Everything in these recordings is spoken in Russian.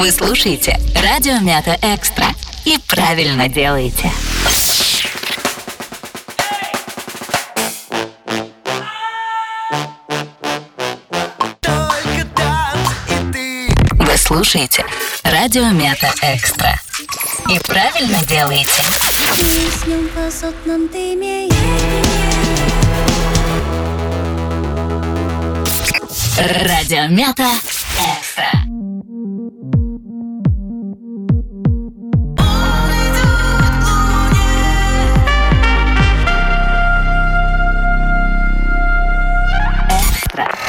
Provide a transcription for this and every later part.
Вы слушаете «Радио Мята Экстра» и правильно делаете. Вы слушаете «Радио Мята Экстра» и правильно делаете. Радио Мята Экстра.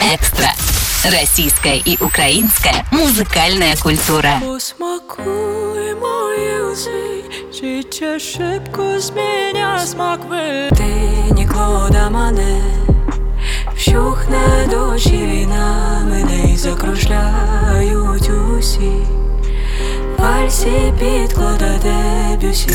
Экстра. Экстра. Российская и украинская музыкальная культура. Посмакуй мої узи, життя шибко зміня смак ви. Ти ніколи мене, вщухне дощі війна, мене й закружляють усі. Вальсі підкладе дебюсі.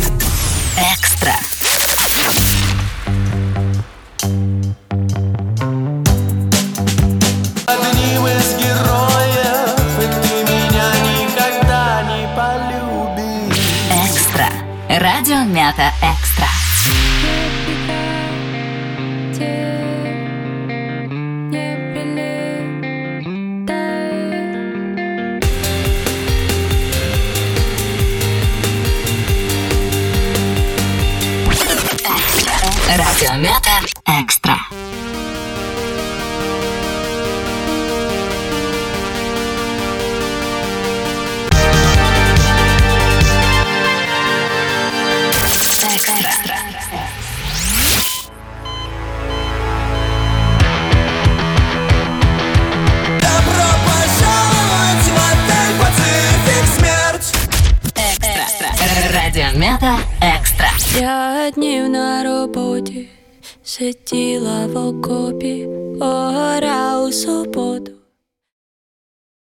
Радио Мята Экстра. Радио Мята. Экстра. Мята Экстра. П'ять днів на роботі, сиділа в окопі, погоря у суботу.